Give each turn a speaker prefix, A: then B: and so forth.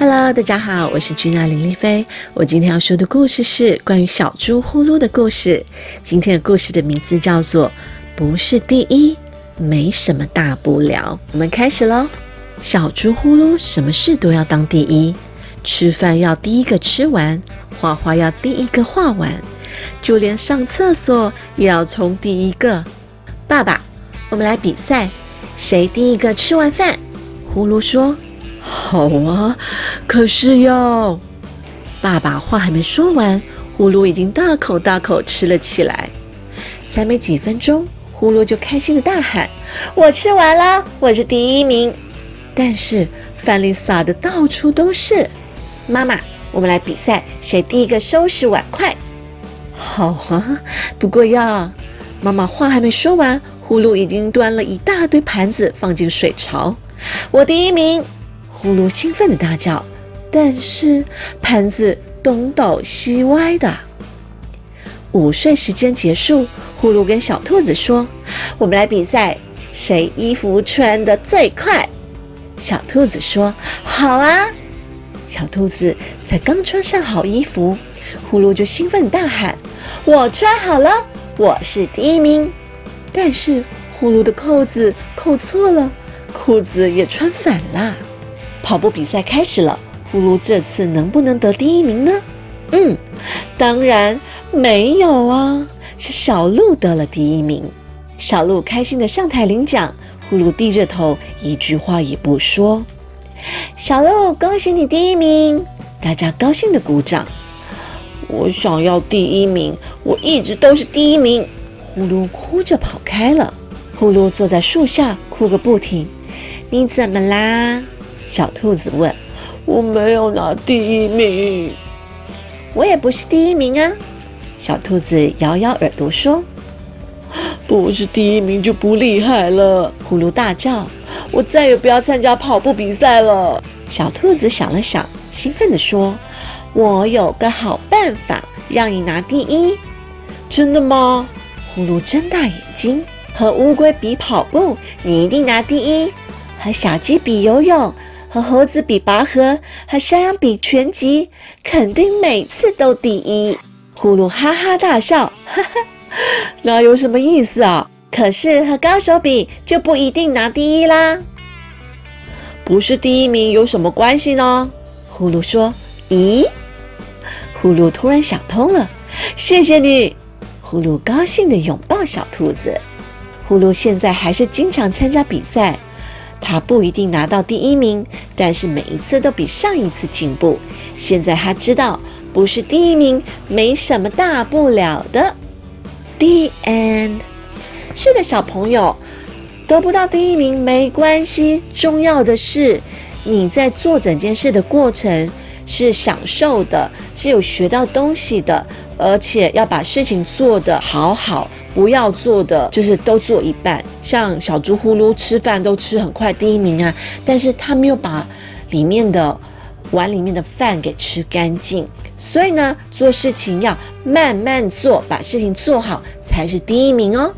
A: Hello，大家好，我是君娜林丽菲。我今天要说的故事是关于小猪呼噜的故事。今天的故事的名字叫做《不是第一，没什么大不了》。我们开始喽。小猪呼噜什么事都要当第一，吃饭要第一个吃完，画画要第一个画完，就连上厕所也要冲第一个。爸爸，我们来比赛，谁第一个吃完饭？呼噜说。
B: 好啊，可是哟，
A: 爸爸话还没说完，呼噜已经大口大口吃了起来。才没几分钟，呼噜就开心的大喊：“我吃完了，我是第一名！”但是饭粒撒的到处都是。妈妈，我们来比赛，谁第一个收拾碗筷？好啊，不过要……妈妈话还没说完，呼噜已经端了一大堆盘子放进水槽。我第一名！呼噜兴奋的大叫，但是盘子东倒西歪的。午睡时间结束，呼噜跟小兔子说：“我们来比赛，谁衣服穿的最快？”小兔子说：“好啊！”小兔子才刚穿上好衣服，呼噜就兴奋大喊：“我穿好了，我是第一名！”但是呼噜的扣子扣错了，裤子也穿反了。跑步比赛开始了，呼噜这次能不能得第一名呢？嗯，当然没有啊，是小鹿得了第一名。小鹿开心的上台领奖，呼噜低着头，一句话也不说。小鹿，恭喜你第一名！大家高兴的鼓掌。我想要第一名，我一直都是第一名。呼噜哭着跑开了。呼噜坐在树下哭个不停。你怎么啦？小兔子问：“
B: 我没有拿第一名，
A: 我也不是第一名啊。”小兔子摇摇耳朵说：“
B: 不是第一名就不厉害了。”
A: 呼噜大叫：“
B: 我再也不要参加跑步比赛了。”
A: 小兔子想了想，兴奋地说：“我有个好办法，让你拿第一。”
B: 真的吗？
A: 呼噜睁大眼睛：“和乌龟比跑步，你一定拿第一；和小鸡比游泳。”和猴子比拔河，和山羊比拳击，肯定每次都第一。呼噜哈哈大笑，哈哈，
B: 那有什么意思啊？
A: 可是和高手比就不一定拿第一啦。
B: 不是第一名有什么关系呢？
A: 呼噜说：“咦？”呼噜突然想通了，谢谢你。呼噜高兴地拥抱小兔子。呼噜现在还是经常参加比赛。他不一定拿到第一名，但是每一次都比上一次进步。现在他知道，不是第一名没什么大不了的。The end。是的，小朋友，得不到第一名没关系，重要的是你在做整件事的过程是享受的，是有学到东西的。而且要把事情做得好好，不要做的就是都做一半。像小猪呼噜吃饭都吃很快，第一名啊，但是他没有把里面的碗里面的饭给吃干净。所以呢，做事情要慢慢做，把事情做好才是第一名哦。